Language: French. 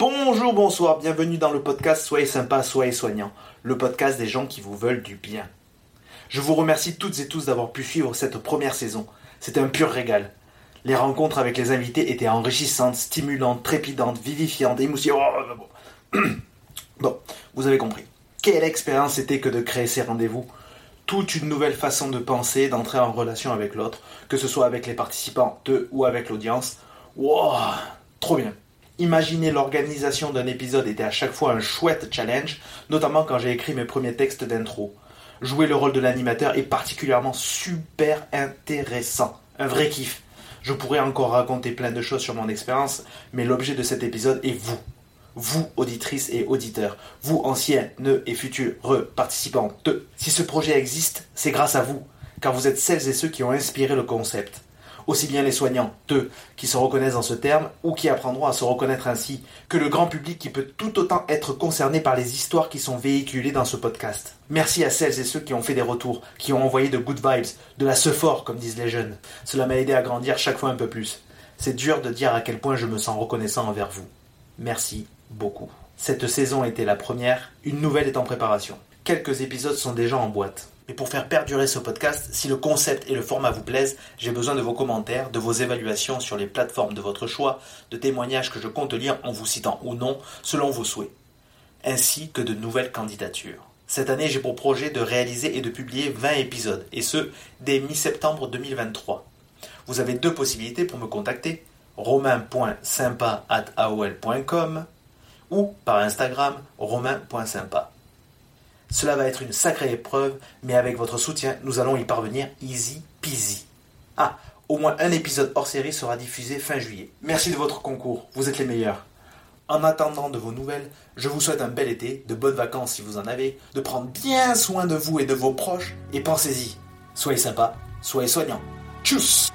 Bonjour, bonsoir, bienvenue dans le podcast Soyez sympa, soyez soignant, le podcast des gens qui vous veulent du bien. Je vous remercie toutes et tous d'avoir pu suivre cette première saison. C'était un pur régal. Les rencontres avec les invités étaient enrichissantes, stimulantes, trépidantes, vivifiantes, émotionnantes. Oh, bon, vous avez compris. Quelle expérience c'était que de créer ces rendez-vous toute une nouvelle façon de penser, d'entrer en relation avec l'autre, que ce soit avec les participants, eux ou avec l'audience. Wow, trop bien. Imaginer l'organisation d'un épisode était à chaque fois un chouette challenge, notamment quand j'ai écrit mes premiers textes d'intro. Jouer le rôle de l'animateur est particulièrement super intéressant. Un vrai kiff. Je pourrais encore raconter plein de choses sur mon expérience, mais l'objet de cet épisode est vous. Vous, auditrices et auditeurs, vous, anciens, ne et futurs participantes. Si ce projet existe, c'est grâce à vous, car vous êtes celles et ceux qui ont inspiré le concept aussi bien les soignants, eux, qui se reconnaissent dans ce terme, ou qui apprendront à se reconnaître ainsi, que le grand public qui peut tout autant être concerné par les histoires qui sont véhiculées dans ce podcast. Merci à celles et ceux qui ont fait des retours, qui ont envoyé de good vibes, de la fort, comme disent les jeunes. Cela m'a aidé à grandir chaque fois un peu plus. C'est dur de dire à quel point je me sens reconnaissant envers vous. Merci beaucoup. Cette saison était la première, une nouvelle est en préparation. Quelques épisodes sont déjà en boîte. Et pour faire perdurer ce podcast, si le concept et le format vous plaisent, j'ai besoin de vos commentaires, de vos évaluations sur les plateformes de votre choix, de témoignages que je compte lire en vous citant ou non, selon vos souhaits, ainsi que de nouvelles candidatures. Cette année, j'ai pour projet de réaliser et de publier 20 épisodes, et ce, dès mi-septembre 2023. Vous avez deux possibilités pour me contacter romain.sympa.aol.com ou par Instagram romain.sympa. Cela va être une sacrée épreuve, mais avec votre soutien, nous allons y parvenir easy peasy. Ah, au moins un épisode hors série sera diffusé fin juillet. Merci de votre concours, vous êtes les meilleurs. En attendant de vos nouvelles, je vous souhaite un bel été, de bonnes vacances si vous en avez, de prendre bien soin de vous et de vos proches, et pensez-y, soyez sympa, soyez soignants. Tchuss